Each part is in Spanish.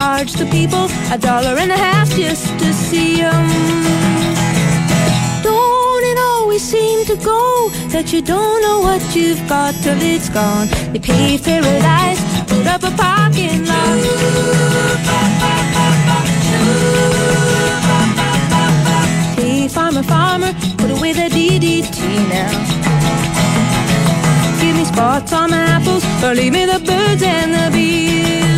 charge the people a dollar and a half just to see 'em. Don't it always seem to go that you don't know what you've got till it's gone? They paved paradise, put up a parking lot. Hey, farmer, farmer, put away the DDT now. Give me spots on apples, or leave me the birds and the bees.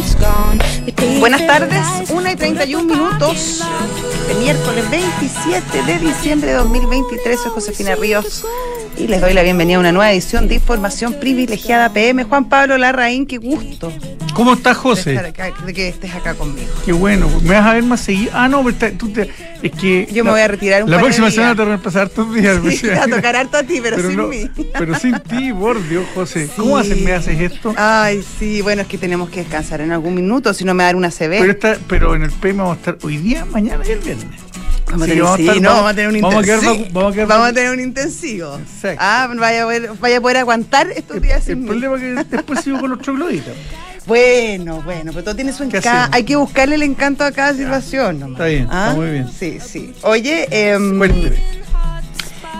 Buenas tardes, paradise, 1 y 31 put up a minutos de miércoles 27 de diciembre de 2023. Soy Josefina Ríos y les doy la bienvenida a una nueva edición de Información Privilegiada PM. Juan Pablo Larraín, qué gusto ¿Cómo estás, de, José? acá- de que estés acá conmigo. Qué bueno. ¿Me vas a ver más seguido? Ah, no, pero está- tú te, es que. Yo me voy a retirar un La par de próxima días. semana te voy a empezar tus días. Sí, te va a tocar harto a ti, pero, sin no- mí. Pero sin ti, por Dios, José. Sí. ¿Cómo haces, me haces esto? Ay, sí, bueno, es que tenemos que descansar en algún minuto, si no me dar una CB. Pero, está, pero en el PM vamos a estar hoy día, mañana y el viernes. Vamos a tener, vamos a sí, estar- no, vamos- a tener un vamos a quedar intensivo. vamos a quedar Vamos a tener un intensivo. Exacto. Ah, vaya a, poder, vaya a poder aguantar estos El, días el sin mí. problema es que después sigo con los trogloditas. Bueno, bueno, pero todo tiene su ¿Qué encanto. Hay que buscarle el encanto a cada situación. nomás. Está bien, está muy bien. Sí, sí. Oye, Cuénteme.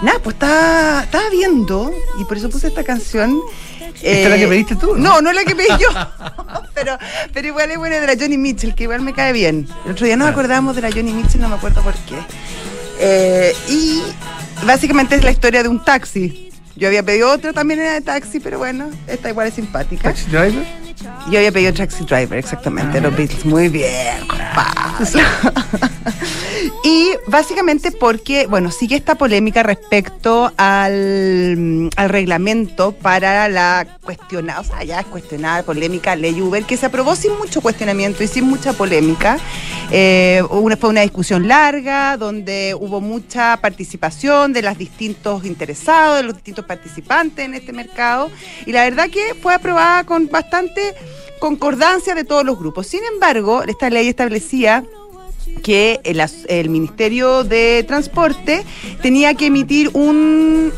nada, pues estaba, estaba viendo y por eso puse esta canción. eh, ¿Esta es la que pediste tú, no? No, no es la que pedí yo. pero, pero igual es buena de la Johnny Mitchell, que igual me cae bien. El otro día nos Ya. acordamos de la Johnny Mitchell, no me acuerdo por qué. Eh, y básicamente es la historia de un taxi. Yo había pedido otro también era de taxi, pero bueno, esta igual es simpática. Taxi driver. Yo había pedido Taxi Driver, exactamente, los. Beatles. Muy bien, compadre. y básicamente porque, bueno, sigue esta polémica respecto al, al reglamento para la cuestionada, o sea, ya es cuestionada, polémica ley Uber, que se aprobó sin mucho cuestionamiento y sin mucha polémica. Eh, una, fue una discusión larga donde hubo mucha participación de los distintos interesados, de los distintos participantes en este mercado. Y la verdad que fue aprobada con bastante concordancia de todos los grupos. Sin embargo, esta ley establecía que el, el Ministerio de Transporte tenía que emitir un,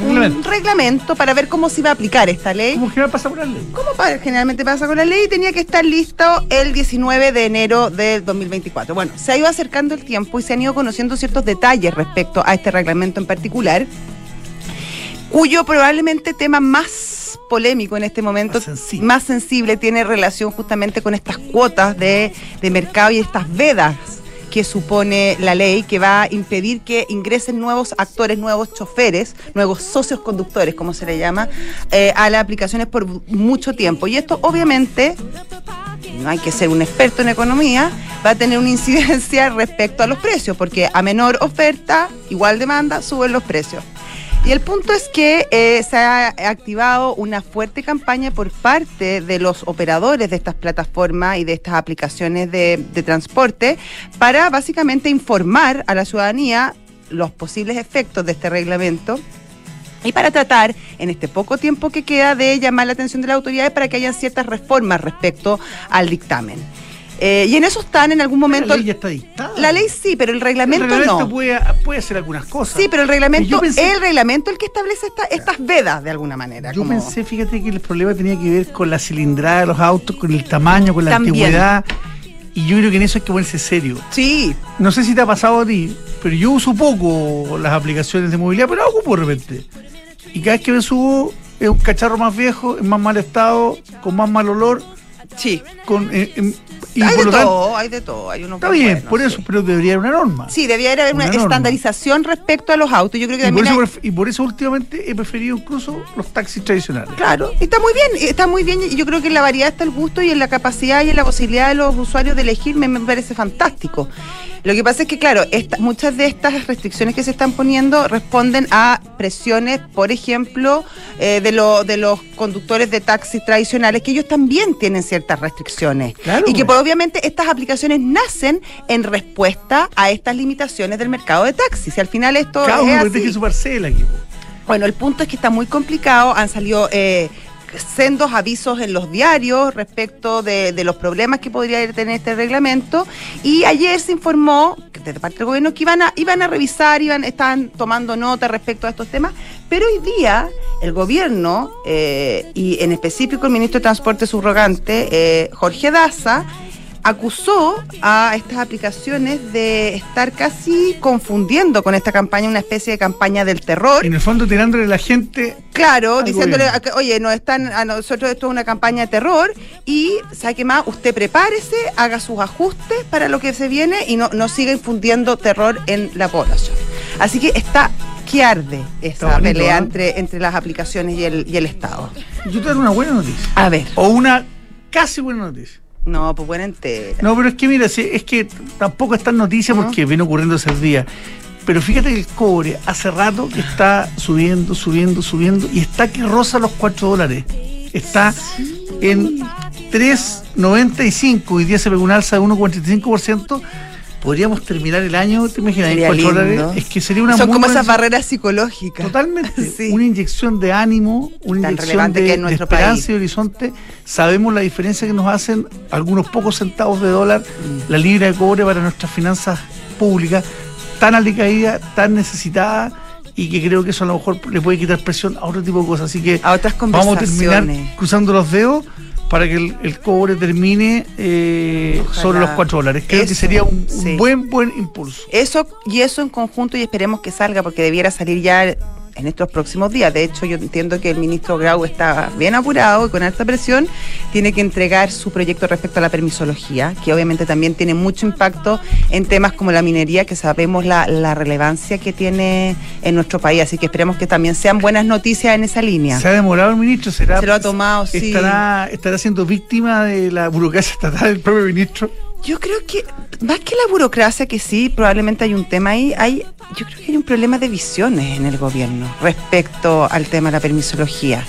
un Reglamento. reglamento para ver cómo se iba a aplicar esta ley. ¿Cómo que va a pasar por la ley? Como pa- generalmente pasa con la ley, tenía que estar listo el 19 de enero del 2024. Bueno, se ha ido acercando el tiempo y se han ido conociendo ciertos detalles respecto a este reglamento en particular, cuyo probablemente tema más polémico en este momento, Más sensible. más sensible, tiene relación justamente con estas cuotas de, de mercado y estas vedas que supone la ley que va a impedir que ingresen nuevos actores, nuevos choferes, nuevos socios conductores, como se le llama, eh, a las aplicaciones por mucho tiempo. Y esto obviamente, no hay que ser un experto en economía, va a tener una incidencia respecto a los precios, porque a menor oferta, igual demanda, suben los precios. Y el punto es que eh, se ha activado una fuerte campaña por parte de los operadores de estas plataformas y de estas aplicaciones de, de transporte para básicamente informar a la ciudadanía los posibles efectos de este reglamento y para tratar en este poco tiempo que queda de llamar la atención de las autoridades para que hayan ciertas reformas respecto al dictamen. Eh, y en eso están en algún momento... La ley ya está dictada. La ley sí, pero el El reglamento, reglamento no. puede, puede hacer algunas cosas. Sí, pero el reglamento pensé- es el reglamento el que establece esta- estas vedas de alguna manera. Yo como- pensé, fíjate, que el problema tenía que ver con la cilindrada de los autos, con el tamaño, con la También. antigüedad. Y yo creo que en eso hay que ponerse serio. Sí, No sé si te ha pasado a ti, pero yo uso poco las aplicaciones de movilidad, pero las ocupo de repente. Y cada vez que me subo, es un cacharro más viejo, en más mal estado, con más mal olor. Sí. Con, eh, em, y hay por de tanto, todo, hay de todo. Hay unos está bien, buenos, por sí. eso, pero debería haber una norma. Sí, debería haber una, Una estandarización respecto a los autos. Yo creo que y, por también eso, hay- pref- y por eso últimamente he preferido incluso los taxis tradicionales. Claro, está muy bien, está muy bien. Yo creo que en la variedad está el gusto y en la capacidad y en la posibilidad de los usuarios de elegir me, me parece fantástico. Lo que pasa es que, claro, esta- muchas de estas restricciones que se están poniendo responden a presiones, por ejemplo, eh, de, lo- de los conductores de taxis tradicionales, que ellos también tienen ciertas restricciones. Claro. Y que pues, obviamente estas aplicaciones nacen en respuesta a estas limitaciones del mercado de taxis. Y al final esto Cada es así. su parcela aquí. Bueno, el punto es que está muy complicado, han salido eh, sendos avisos en los diarios respecto de, los problemas que podría tener este reglamento. Y ayer se informó desde parte del gobierno que iban a, iban a revisar, iban, estaban tomando nota respecto a estos temas, pero hoy día el gobierno eh, y en específico el ministro de Transporte subrogante, eh, Jorge Daza, acusó a estas aplicaciones de estar casi confundiendo con esta campaña una especie de campaña del terror. En el fondo tirándole a la gente. Claro, diciéndole, a que, oye, no están, a nosotros esto es una campaña de terror y, ¿sabe qué más? Usted prepárese, haga sus ajustes para lo que se viene y no, no siga infundiendo terror en la población. Así que está que arde esa bonito, pelea ¿eh? entre, entre las aplicaciones y el, y el Estado. Yo te daré una buena noticia. A ver. O una casi buena noticia. No, pues buena entera. No, pero es que mira, es que tampoco es tan noticia porque viene ocurriendo ese día. Pero fíjate que el cobre hace rato que está subiendo, subiendo, subiendo y está que roza los 4 dólares. Está en 3.95 y día se pegó una alza de 1,45%. Podríamos terminar el año, ¿te imaginas? En Sería 4 lindo. dólares. Es que sería una Son muy como esas barreras psicológicas. Totalmente. Sí. Una inyección de ánimo, una Tan inyección de, que de esperanza país. y horizonte. Sabemos la diferencia que nos hacen algunos pocos centavos de dólar Mm. la libra de cobre para nuestras finanzas públicas, tan alicaída, tan necesitada y que creo que eso a lo mejor le puede quitar presión a otro tipo de cosas. Así que A otras vamos a terminar cruzando los dedos para que el, el cobre termine eh, sobre los 4 dólares. Creo que sería un, buen, buen impulso. Eso y eso en conjunto y esperemos que salga porque debiera salir ya en estos próximos días. De hecho, yo entiendo que el ministro Grau está bien apurado y con alta presión. Tiene que entregar su proyecto respecto a la permisología, que obviamente también tiene mucho impacto en temas como la minería, que sabemos la, la relevancia que tiene en nuestro país. Así que esperemos que también sean buenas noticias en esa línea. ¿Se ha demorado el ministro? ¿Será, Se lo ha tomado, sí. ¿Estará, ¿Estará siendo víctima de la burocracia estatal el propio ministro? Yo creo que, más que la burocracia, que sí, probablemente hay un tema ahí, hay, yo creo que hay un problema de visiones en el gobierno respecto al tema de la permisología.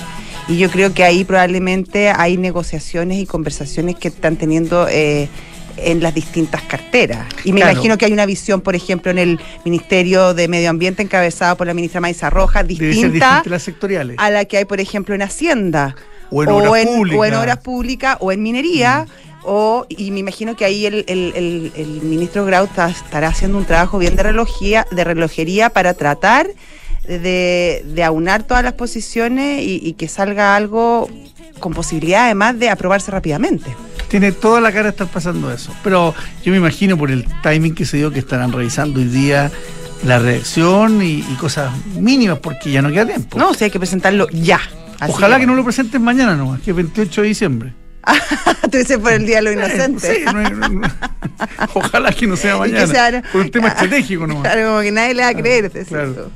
Y yo creo que ahí probablemente hay negociaciones y conversaciones que están teniendo eh, en las distintas carteras. Y me Claro. imagino que hay una visión, por ejemplo, en el Ministerio de Medio Ambiente encabezado por la ministra Maiza Rojas, distinta a las sectoriales. a la que hay, por ejemplo, en Hacienda. O en obras o en públicas. obras públicas, o en minería. O, y me imagino que ahí el, el- el- el ministro Grau ta- estará haciendo un trabajo bien de relojía, de relojería para tratar de, de aunar todas las posiciones y, y que salga algo con posibilidad además de aprobarse rápidamente. Tiene toda la cara de estar pasando eso. Pero yo me imagino por el timing que se dio que estarán revisando hoy día la reacción y, y cosas mínimas porque ya no queda tiempo. No, o sea, hay que presentarlo ya. Así Ojalá que, no lo presenten mañana nomás, que es 28 de diciembre. Tú dices por el Día de los Inocentes. sí, no hay- no- no- ojalá que no sea mañana. sea- por un tema estratégico nomás. Claro, como que nadie le va a creer. claro.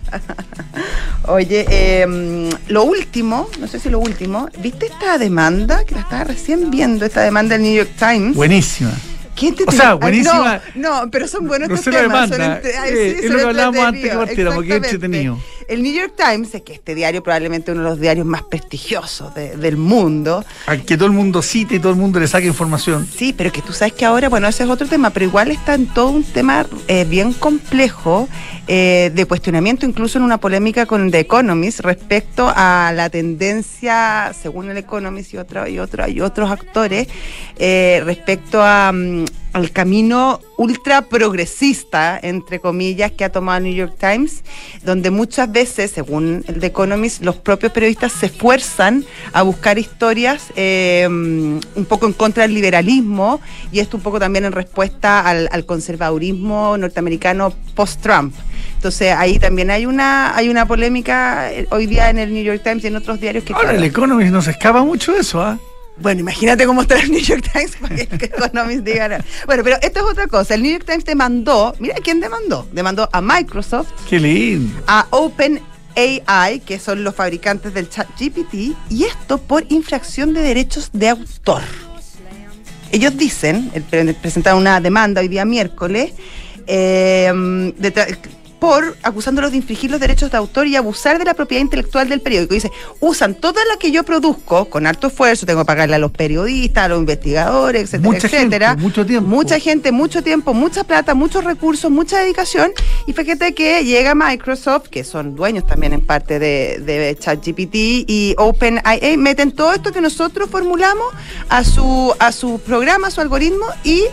Oye, eh, lo último, no sé si lo último, ¿viste esta demanda? Que la estaba recién viendo, esta demanda del New York Times. Buenísima. ¿Quién te o sea, Ay, buenísima. No, no, pero son buenos No estos temas. son ay, eh, sí, es lo que hablábamos antes que partiéramos, exactamente. entretenido. El New York Times, es que este diario probablemente uno de los diarios más prestigiosos de- del mundo, Al que todo el mundo cite y todo el mundo le saque información. Sí, pero que tú sabes que ahora, bueno, ese es otro tema, pero igual está en todo un tema eh, bien complejo eh, de cuestionamiento, incluso en una polémica con The Economist respecto a la tendencia, según el Economist y otro, y otro, y otros actores, eh, respecto a, mm, al camino ultra progresista, entre comillas, que ha tomado el New York Times, donde muchas veces, según el The Economist, los propios periodistas se esfuerzan a buscar historias eh, un poco en contra del liberalismo y esto un poco también en respuesta al, al conservadurismo norteamericano post-Trump. Entonces ahí también hay una hay una polémica eh, hoy día en el New York Times y en otros diarios que Ahora, claro, el Economist no se escapa mucho eso, ¿ah? Bueno, imagínate cómo está el New York Times para que Economist diga. Bueno, pero esto es otra cosa. El New York Times demandó, mira quién demandó. Demandó a Microsoft, Qué lindo. a OpenAI, que son los fabricantes del chat GPT, y esto por infracción de derechos de autor. Ellos dicen, presentaron una demanda hoy día miércoles, eh, de por acusándolos de infringir los derechos de autor y abusar de la propiedad intelectual del periódico. Dice, usan toda la que yo produzco con alto esfuerzo, tengo que pagarle a los periodistas, a los investigadores, etcétera, Mucha etcétera. gente, mucho tiempo. Mucha gente, mucho tiempo, mucha plata, muchos recursos, mucha dedicación. Y fíjate que llega Microsoft, que son dueños también en parte de, de ChatGPT y OpenIA, meten todo esto que nosotros formulamos a su, a su programa, a su algoritmo y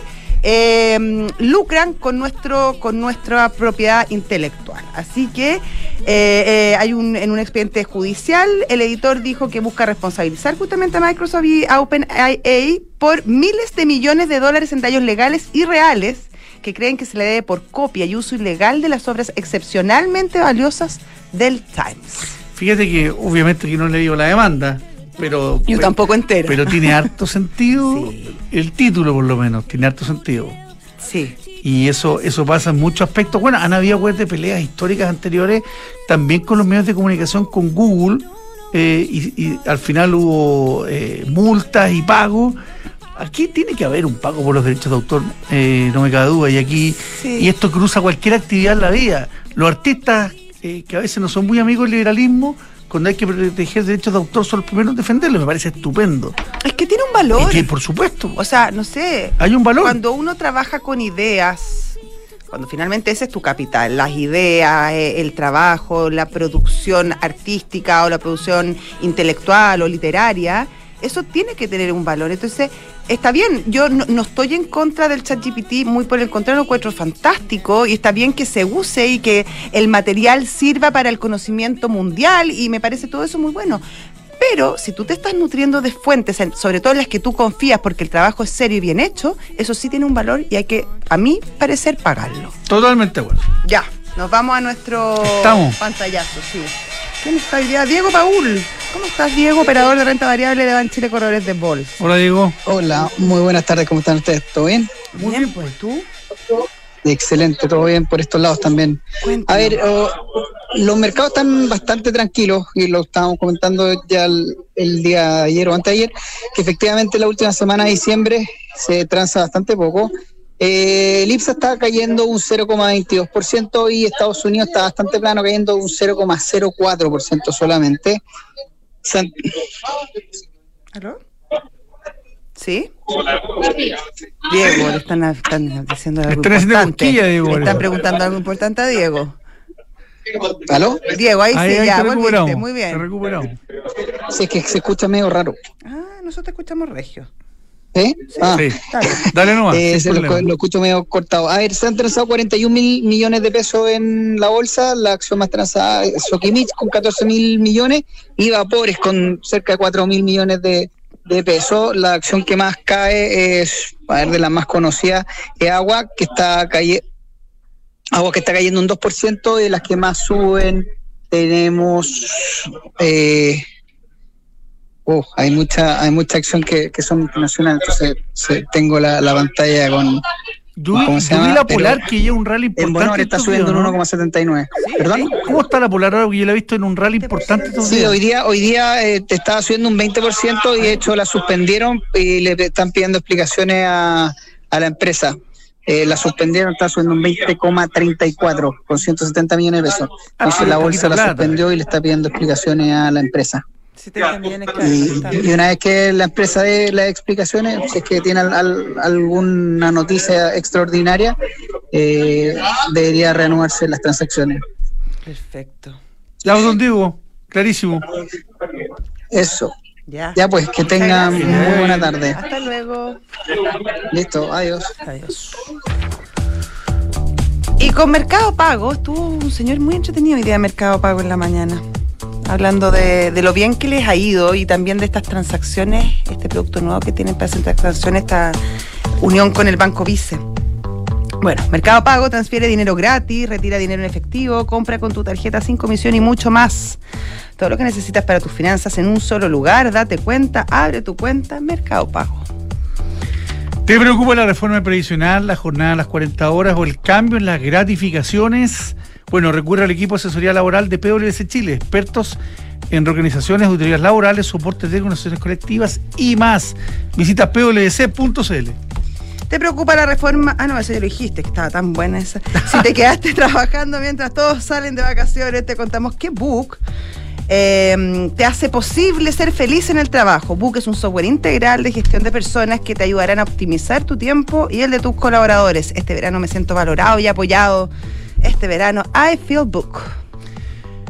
eh, lucran con nuestro con nuestra propiedad intelectual. Así que eh, eh, hay un en un expediente judicial el editor dijo que busca responsabilizar justamente a Microsoft y a OpenAI por miles de millones de dólares en daños legales y reales que creen que se le debe por copia y uso ilegal de las obras excepcionalmente valiosas del Times. Fíjate que obviamente que no le digo la demanda, pero. Yo pero- tampoco entero. Pero tiene harto sentido, Sí. el título por lo menos, tiene harto sentido. Sí. Y eso, eso pasa en muchos aspectos. Bueno, han habido pues, de peleas históricas anteriores, también con los medios de comunicación, con Google, eh, y, y al final hubo eh, multas y pagos. Aquí tiene que haber un pago por los derechos de autor, eh, no me cabe duda. Y aquí, Sí. y esto cruza cualquier actividad en la vida. Los artistas, que a veces no son muy amigos del liberalismo, cuando hay que proteger derechos de autor, son los primeros en defenderlo. Me parece estupendo. Es que tiene un valor. Y que, por supuesto, O sea, no sé. hay un valor. Cuando uno trabaja con ideas, cuando finalmente ese es tu capital, las ideas, eh, el trabajo, la producción artística o la producción intelectual o literaria, eso tiene que tener un valor. Entonces, está bien, yo no, no estoy en contra del chat GPT, muy por el contrario, lo encuentro fantástico y está bien que se use y que el material sirva para el conocimiento mundial y me parece todo eso muy bueno. Pero si tú te estás nutriendo de fuentes, en- sobre todo en las que tú confías porque el trabajo es serio y bien hecho, eso sí tiene un valor y hay que, a mí parecer, pagarlo. Totalmente bueno. Ya, nos vamos a nuestro Estamos. pantallazo, sí. ¿Quién está hoy día? Diego Paul. ¿Cómo estás, Diego, operador de renta variable de Banchile Corredores de Bols? Hola, Diego. Hola, muy buenas tardes, ¿cómo están ustedes? ¿Todo bien? Muy bien, pues tú. Excelente, todo bien por estos lados también. Cuéntanos. A ver, oh, los mercados están bastante tranquilos y lo estábamos comentando ya el, el día de ayer o anteayer, que efectivamente la última semana de diciembre se transa bastante poco. Eh, el IPSA está cayendo un 0,22% y Estados Unidos está bastante plano, cayendo un 0,04% solamente. San- ¿Aló? ¿Sí? Diego, le están, están diciendo algo están haciendo importante. Diego, Le están preguntando algo importante a Diego. ¿Aló? Diego, ahí, Ahí, sí, ahí ya, te volviste, muy bien. Sí, es que se escucha medio raro. Ah, nosotros escuchamos regio. ¿Eh? Ah. Sí. Dale. Nomás. Eh, lo, escucho medio cortado. A ver, se han transado 41 mil millones de pesos en la bolsa. La acción más transada es Sokimich con 14 mil millones y Vapores con cerca de 4 mil millones de, de pesos. La acción que más cae es, a ver, de las más conocidas, es Agua, que está cayendo. Agua que está cayendo un 2% y de las que más suben tenemos eh, oh, hay mucha hay mucha acción que, que son internacionales entonces se- tengo la, la pantalla con Yo vi, ¿cómo se llama? la Polar Pero que lleva un rally en importante. Bonor está subiendo ¿no? 1,79 ¿perdón? ¿Cómo está la Polar ahora? Porque yo la he visto en un rally importante Sí, hoy día, hoy día eh, te estaba subiendo un 20% y de hecho la suspendieron y le están pidiendo explicaciones a, a la empresa. Eh, la suspendieron, está subiendo un 20,34 con 170 millones de pesos. Entonces Ah, la poquita bolsa la plata. suspendió y le está pidiendo explicaciones a la empresa. 70 millones, claro. Y, una vez que la empresa dé las explicaciones, si es que tiene al- al- alguna noticia extraordinaria, eh, debería reanudarse las transacciones. Perfecto. Ya, don Diego, clarísimo. Eso. Ya. Ya pues, que tengan muy buena tarde. Hasta luego. Listo, adiós. Adiós. Y con Mercado Pago, estuvo un señor muy entretenido hoy día de Mercado Pago en la mañana. Hablando de, lo bien que les ha ido y también de estas transacciones, este producto nuevo que tienen para hacer transacciones, esta unión con el Banco Vice. Bueno, Mercado Pago transfiere dinero gratis, retira dinero en efectivo, compra con tu tarjeta sin comisión y mucho más. Todo lo que necesitas para tus finanzas en un solo lugar, date cuenta, abre tu cuenta, Mercado Pago. ¿Te preocupa la reforma previsional, la jornada a las 40 horas o el cambio en las gratificaciones? Bueno, recurre al equipo de asesoría laboral de PwC Chile, expertos en reorganizaciones, auditorías laborales, soporte de negociaciones colectivas y más. Visita pwc.cl. ¿Te preocupa la reforma? Ah, no, eso ya lo dijiste, que estaba tan buena esa. Si te quedaste trabajando mientras todos salen de vacaciones, te contamos que Book eh, te hace posible ser feliz en el trabajo. Book es un software integral de gestión de personas que te ayudarán a optimizar tu tiempo y el de tus colaboradores. Este verano me siento valorado y apoyado. Este verano, I feel Book.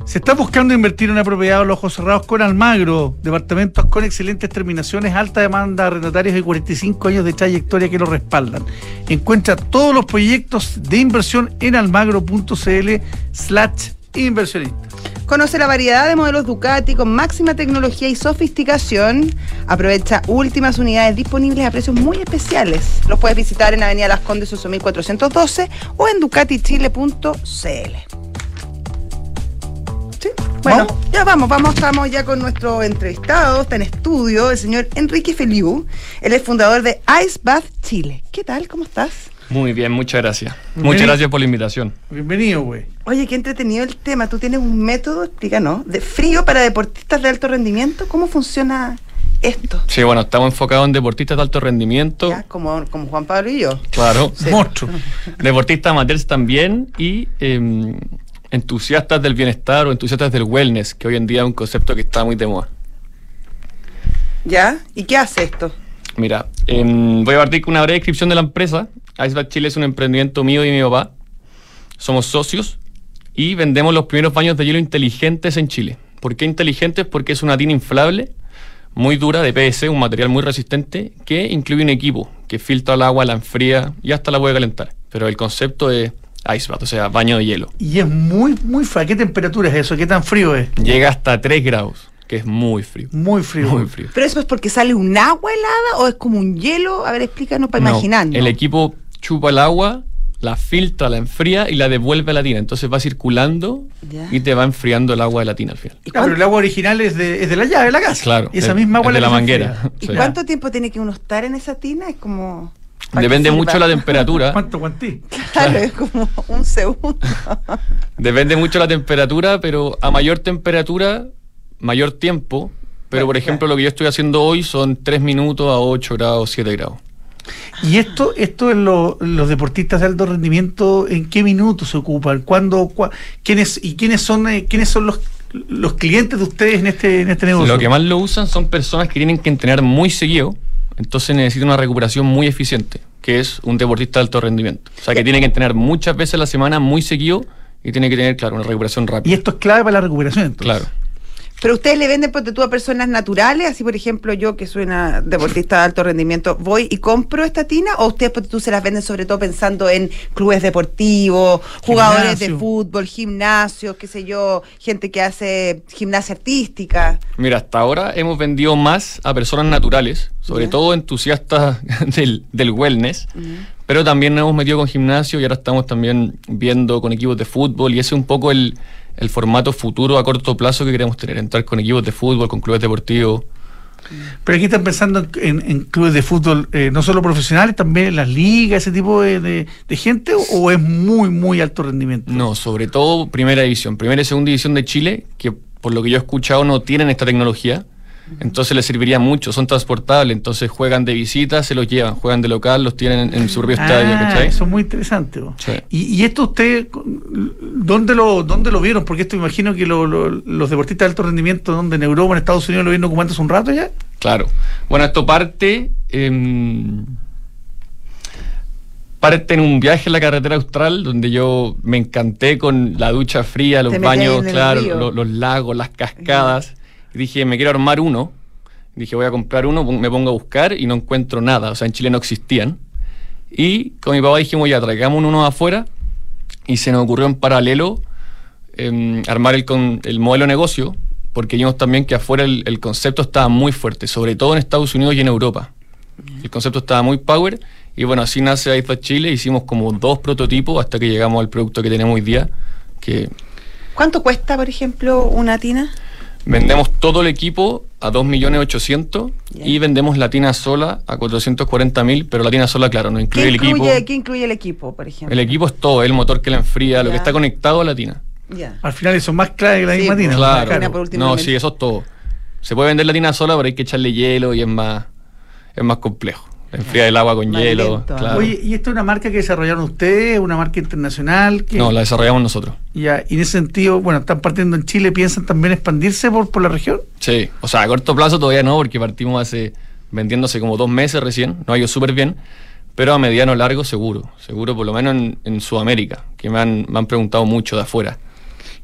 Se está buscando invertir en una a los ojos cerrados con Almagro, departamentos con excelentes terminaciones, alta demanda, arrendatarios y 45 años de trayectoria que lo respaldan. Encuentra todos los proyectos de inversión en almagro.cl slash inversionista. Conoce la variedad de modelos Ducati con máxima tecnología y sofisticación. Aprovecha últimas unidades disponibles a precios muy especiales. Los puedes visitar en Avenida Las Condes 8412 o en ducatichile.cl. Bueno, ¿Vamos? ya vamos, vamos, estamos ya con nuestro entrevistado, está en estudio, el señor Enrique Feliu. Él es fundador de Ice Bath Chile. ¿Qué tal? ¿Cómo estás? Muy bien, muchas gracias. Muchas gracias por la invitación. Bienvenido, güey. Oye, qué entretenido el tema. Tú tienes un método, explícanos, de frío para deportistas de alto rendimiento. ¿Cómo funciona esto? Sí, bueno, estamos enfocados en deportistas de alto rendimiento. Ya, como, como Juan Pablo y yo. Claro. Sí. Monstruo. Deportistas amateurs también y eh, entusiastas del bienestar o entusiastas del wellness, que hoy en día es un concepto que está muy de moda. ¿Ya? ¿Y qué hace esto? Mira, em, voy a partir con una breve descripción de la empresa. Iceberg Chile es un emprendimiento mío y mi papá. Somos socios y vendemos los primeros baños de hielo inteligentes en Chile. ¿Por qué inteligentes? Porque es una tina inflable, muy dura, de PVC, un material muy resistente, que incluye un equipo que filtra el agua, la enfría y hasta la puede calentar. Pero el concepto es ice bath, o sea, baño de hielo. Y es muy, muy frío. ¿Qué temperatura es eso? ¿Qué tan frío es? Llega hasta 3 grados, que es muy frío. Muy frío. Muy frío. ¿Pero eso es porque sale un agua helada o es como un hielo? A ver, explícanos para No, imaginarnos. El equipo chupa el agua, la filtra, la enfría y la devuelve a la tina. Entonces va circulando Ya. y te va enfriando el agua de la tina al final. ¿Y, Ah, pero el agua original es de, es de la llave de la casa. Claro. Y esa es- misma agua es de la manguera. ¿y Sí. cuánto tiempo tiene que uno estar en esa tina? Es como... Depende mucho la temperatura. ¿Cuánto cuantí? Claro, es como un segundo. Depende mucho la temperatura, pero a mayor temperatura, mayor tiempo. Pero Claro, por ejemplo, lo que yo estoy haciendo hoy son 3 minutos a 8 grados, 7 grados. Y esto, esto en lo- los deportistas de alto rendimiento, ¿en qué minutos se ocupan? ¿Cuándo? cua- ¿Quiénes y quiénes son eh, quiénes son los, los clientes de ustedes en este en este negocio? Lo que más lo usan son personas que tienen que entrenar muy seguido, entonces necesitan una recuperación muy eficiente, que es un deportista de alto rendimiento. O sea, que tiene que entrenar muchas veces a la semana muy seguido y tiene que tener, claro, una recuperación Y rápida. esto es clave para la recuperación, entonces. Claro. Pero ustedes le venden ponte tú a personas naturales, así por ejemplo yo que soy una deportista de alto rendimiento, voy y compro esta tina o ustedes ponte tú se las venden sobre todo pensando en clubes deportivos, jugadores de fútbol, gimnasios, qué sé yo, gente que hace gimnasia artística. Mira, hasta ahora hemos vendido más a personas naturales, sobre todo entusiastas del, del wellness, pero también nos hemos metido con gimnasio y ahora estamos también viendo con equipos de fútbol y ese es un poco el, el formato futuro a corto plazo que queremos tener, entrar con equipos de fútbol, con clubes deportivos. Pero aquí están pensando en, en clubes de fútbol, eh, no solo profesionales, también en las ligas, ese tipo de, de- de gente, o, o es muy, muy alto rendimiento? No, sobre todo primera división, primera y segunda división de Chile, que por lo que yo he escuchado no tienen esta tecnología. Entonces les serviría mucho, son transportables, entonces juegan de visita, se los llevan, juegan de local, los tienen en, en su propio estadio, Ah, ¿cachai? eso es muy interesante. Sí. Y, y esto usted, ¿dónde lo, dónde lo vieron? Porque esto me imagino que lo- lo- los deportistas de alto rendimiento, donde en Europa, en Estados Unidos, lo vieron ocupando hace un rato ya. Claro. Bueno, esto parte. em, parte en un viaje en la carretera austral donde yo me encanté con la ducha fría, los baños, claro, los lagos, las cascadas. Dije, me quiero armar uno. Dije, voy a comprar uno, me pongo a buscar y no encuentro nada. O sea, en Chile no existían. Y con mi papá dijimos, ya, traigamos uno afuera. Y se nos ocurrió en paralelo em, armar el, con, el modelo de negocio, porque vimos también que afuera el, el concepto estaba muy fuerte, sobre todo en Estados Unidos y en Europa. El concepto estaba muy power. Y bueno, así nace iPad Chile. Hicimos como dos prototipos hasta que llegamos al producto que tenemos hoy día, que ¿Cuánto cuesta, por ejemplo, una tina? Vendemos todo el equipo a 2.800.000 Ya. y vendemos la tina sola a 440.000, pero la tina sola, claro, no ¿Qué incluye el equipo. ¿Qué incluye el equipo, por ejemplo? El equipo es todo, el motor que la enfría, lo que está conectado a la tina. Ya. Al final eso es más clave que la Sí, misma pues, tina. Claro. Por No, sí, eso es todo. Se puede vender la tina sola, pero hay que echarle hielo y es más, es más complejo. Enfriar el agua con hielo. lento, claro. Oye, ¿y esto es una marca que desarrollaron ustedes? ¿Una marca internacional? que- no, la desarrollamos nosotros. Ya, y en ese sentido, bueno, están partiendo en Chile, ¿piensan también expandirse por, por la región? Sí, o sea, a corto plazo todavía no, porque partimos hace, vendiéndose como dos meses recién, nos ha ido súper bien, pero a mediano largo seguro, seguro por lo menos en, en Sudamérica, que me han, me han preguntado mucho de afuera.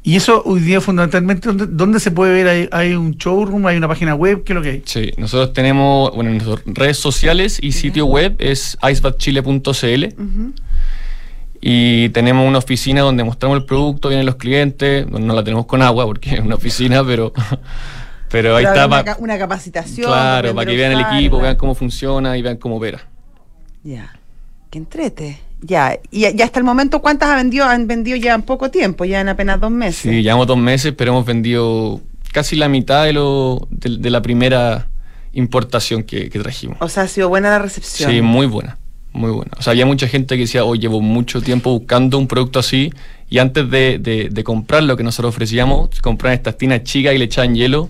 Y eso hoy día fundamentalmente, ¿dónde, dónde se puede ver? ¿Hay, hay un showroom? ¿Hay una página web? ¿Qué es lo que hay? Sí, nosotros tenemos, bueno, en nuestras redes sociales y sitio web es icebatchile.cl y tenemos una oficina donde mostramos el producto, vienen los clientes, bueno, no la tenemos con agua porque es una oficina, pero, pero ahí está, una, una capacitación. claro, para que vean el equipo, vean cómo funciona y vean cómo opera. Ya. Que entrete. Ya. Y ya hasta el momento, ¿cuántas han vendido? Han vendido ya en poco tiempo, ya en apenas dos meses. Sí, llevamos dos meses, pero hemos vendido casi la mitad de, lo, de, de la primera importación que, que trajimos. O sea, ha sido buena la recepción. Sí, muy buena, muy buena. O sea, había mucha gente que decía, hoy llevo mucho tiempo buscando un producto así y antes de, de- de comprar lo que nosotros ofrecíamos, compraban estas tinas chicas y le echaban hielo.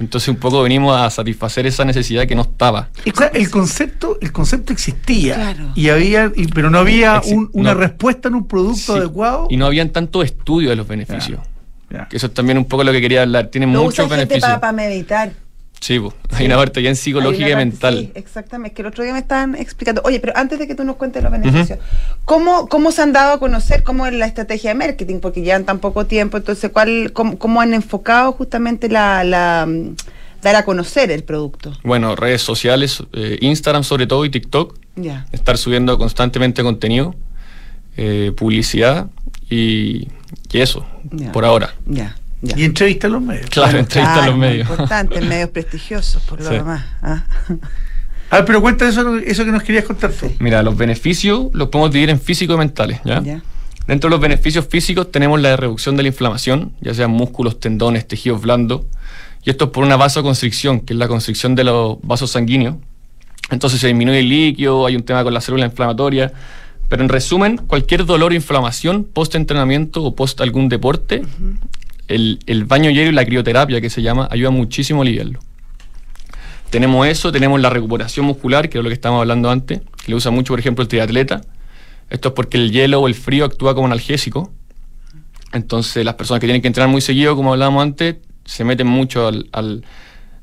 Entonces un poco venimos a satisfacer esa necesidad que no estaba. O sea, el concepto, el concepto existía. Claro. Y había, y- pero no había un- una no. respuesta en un producto Sí. adecuado. Y no habían tanto estudio de los beneficios. Que eso es también un poco lo que quería hablar. Tiene Lo muchos usa gente beneficios. para meditar. Sí, po. hay una parte bien psicológica y mental. Sí, exactamente. Que el otro día me estaban explicando. Oye, pero antes de que tú nos cuentes los beneficios, ¿cómo, ¿cómo se han dado a conocer cómo es la estrategia de marketing? Porque llevan tan poco tiempo. Entonces, ¿cuál, cómo, cómo han enfocado justamente la, la, mm, dar a conocer el producto? Bueno, redes sociales, eh, Instagram sobre todo y TikTok, Ya. estar subiendo constantemente contenido, eh, publicidad y, y eso, Ya. por ahora. Ya. Ya. Y entrevista a los medios. Claro, entrevistas a los medios. Importante, en medios prestigiosos, por lo Sí. demás. ¿ah? A ver, pero cuenta eso, eso que nos querías contar tú. Mira, los beneficios los podemos dividir en físicos y mentales, ¿ya? Ya. Dentro de los beneficios físicos tenemos la reducción de la inflamación, ya sean músculos, tendones, tejidos blandos, y esto es por una vasoconstricción, que es la constricción de los vasos sanguíneos. Entonces se disminuye el líquido, hay un tema con la célula inflamatoria, pero en resumen, cualquier dolor o inflamación post-entrenamiento o post algún deporte, el, el baño hielo y la crioterapia, que se llama, ayuda muchísimo a aliviarlo. Tenemos eso, tenemos la recuperación muscular, que es lo que estábamos hablando antes, que le usa mucho, por ejemplo, el triatleta. Esto es porque el hielo o el frío actúa como analgésico. Entonces, las personas que tienen que entrenar muy seguido, como hablábamos antes, se meten mucho al- al-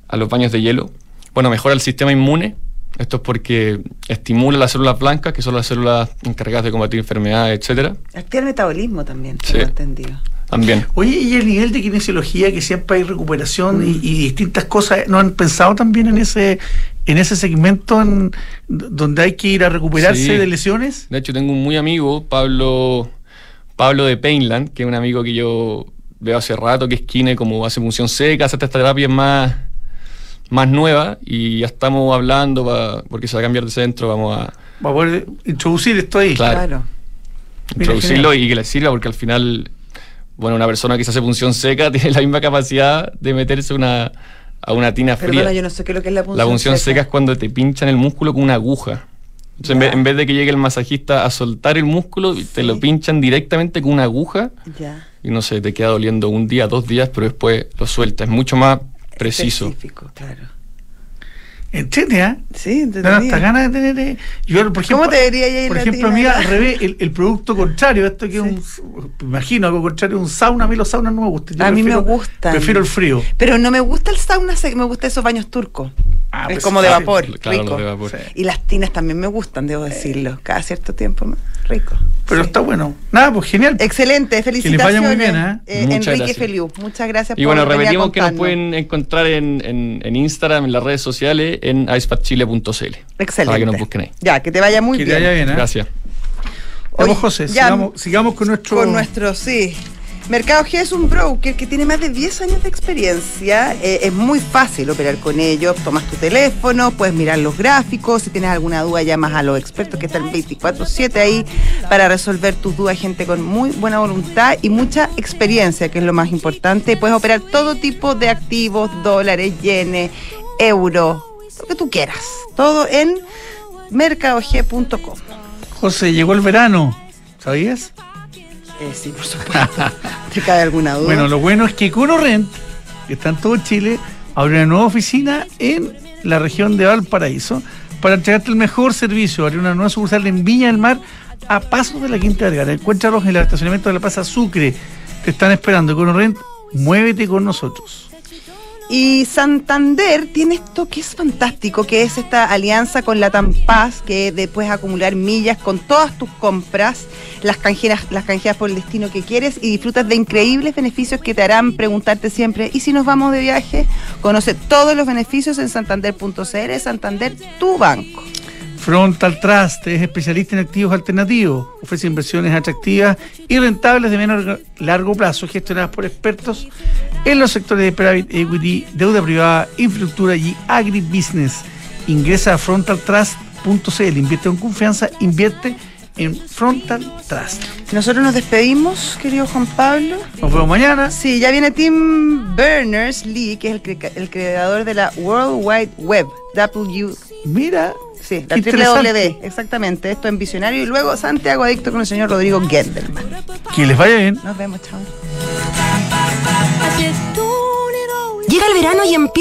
a los baños de hielo. Bueno, mejora el sistema inmune. Esto es porque estimula las células blancas, que son las células encargadas de combatir enfermedades, etcétera. Activa el metabolismo también, Sí. entendido. También. Oye, y el nivel de kinesiología, que siempre hay recuperación y, y distintas cosas, ¿no han pensado también en ese en ese segmento en- donde hay que ir a recuperarse Sí. de lesiones? De hecho, tengo un muy amigo, Pablo, Pablo de Painland, que es un amigo que yo veo hace rato, que es kine, como hace función seca, hace esta terapia más, más nueva, y ya estamos hablando, pa- porque se va a cambiar de centro, vamos a Va a poder introducir esto ahí. Claro. Claro. introducirlo y que le sirva, porque al final, bueno, una persona que se hace función seca tiene la misma capacidad de meterse una, a una tina fría. Perdona, yo no sé qué es lo que es la punción La punción seca es cuando te pinchan el músculo con una aguja. Entonces, en vez, en vez de que llegue el masajista a soltar el músculo, te lo pinchan directamente con una aguja Ya. y no sé, te queda doliendo un día, dos días, pero después lo suelta. Es mucho más preciso. Específico, claro. Entiende, ¿ah? Sí, Dan hasta entretenido. ganas de tener. eh, Yo, por ejemplo, ¿Cómo te vería ahí en Por ejemplo, a mí al revés, el, el producto contrario, esto que es un. Imagino algo contrario, un sauna. A mí los saunas no me gustan. yo A mí me prefiero- gustan. Prefiero el frío. Pero no me gusta el sauna, me gusta esos baños turcos. Ah, es pues como sí, de sí. vapor, Claro, rico. los de vapor. Sí. Y las tinas también me gustan, debo decirlo. Cada cierto tiempo, rico. Pero Sí. está bueno. Nada, pues genial. Excelente, les felicitaciones. vaya muy bien, ¿eh? eh, Muchas Enrique gracias. Feliu, muchas gracias Y bueno, venir a repetimos que nos pueden encontrar en, en- en Instagram, en las redes sociales, en icefatchile.cl. Excelente. Para que nos busquen ahí. Ya, que te vaya muy que te bien. vaya bien, ¿eh? Gracias. Vamos, José, ya- sigamos, sigamos con nuestro. Con nuestro, sí. Mercado G es un broker que tiene más de 10 años de experiencia. eh, es muy fácil operar con ellos. Tomas tu teléfono, puedes mirar los gráficos. Si tienes alguna duda, llamas a los expertos que están 24-7 ahí para resolver tus dudas. Gente con muy buena voluntad y mucha experiencia, que es lo más importante. Puedes operar todo tipo de activos, dólares, yenes, euros, lo que tú quieras. Todo en mercadog.com. José, llegó el verano. ¿Sabías? Eh, sí, por supuesto. ¿Te cae alguna duda? Bueno, lo bueno es que ConoRent, que está en todo Chile, abre una nueva oficina en la región de Valparaíso para entregarte el mejor servicio. Haré una nueva sucursal en Viña del Mar a pasos de la Quinta Vergara. Encuéntralos en el estacionamiento de la Plaza Sucre. Te están esperando. Con Rent, muévete con nosotros. Y Santander tiene esto que es fantástico, que es esta alianza con la Tampaz, que después acumular millas con todas tus compras, las canjeras, las canjeas por el destino que quieres y disfrutas de increíbles beneficios que te harán preguntarte siempre, ¿y si nos vamos de viaje? Conoce todos los beneficios en santander.cl, Santander, tu banco. Frontal Trust es especialista en activos alternativos. Ofrece inversiones atractivas y rentables de menor largo plazo, gestionadas por expertos en los sectores de private equity, deuda privada, infraestructura y agribusiness. Ingresa a frontaltrust.cl, invierte con confianza, invierte en Frontal Trust. Nosotros nos despedimos, querido Juan Pablo. Nos vemos mañana. Sí, ya viene Tim Berners-Lee, que es el, cre- el creador de la World Wide Web, W. Mira, Sí, la triple. W, exactamente. Esto en Visionario. Y luego Santiago Adicto con el señor Rodrigo Gendelman. que les vaya bien. Nos vemos, chao. Llega el verano y empieza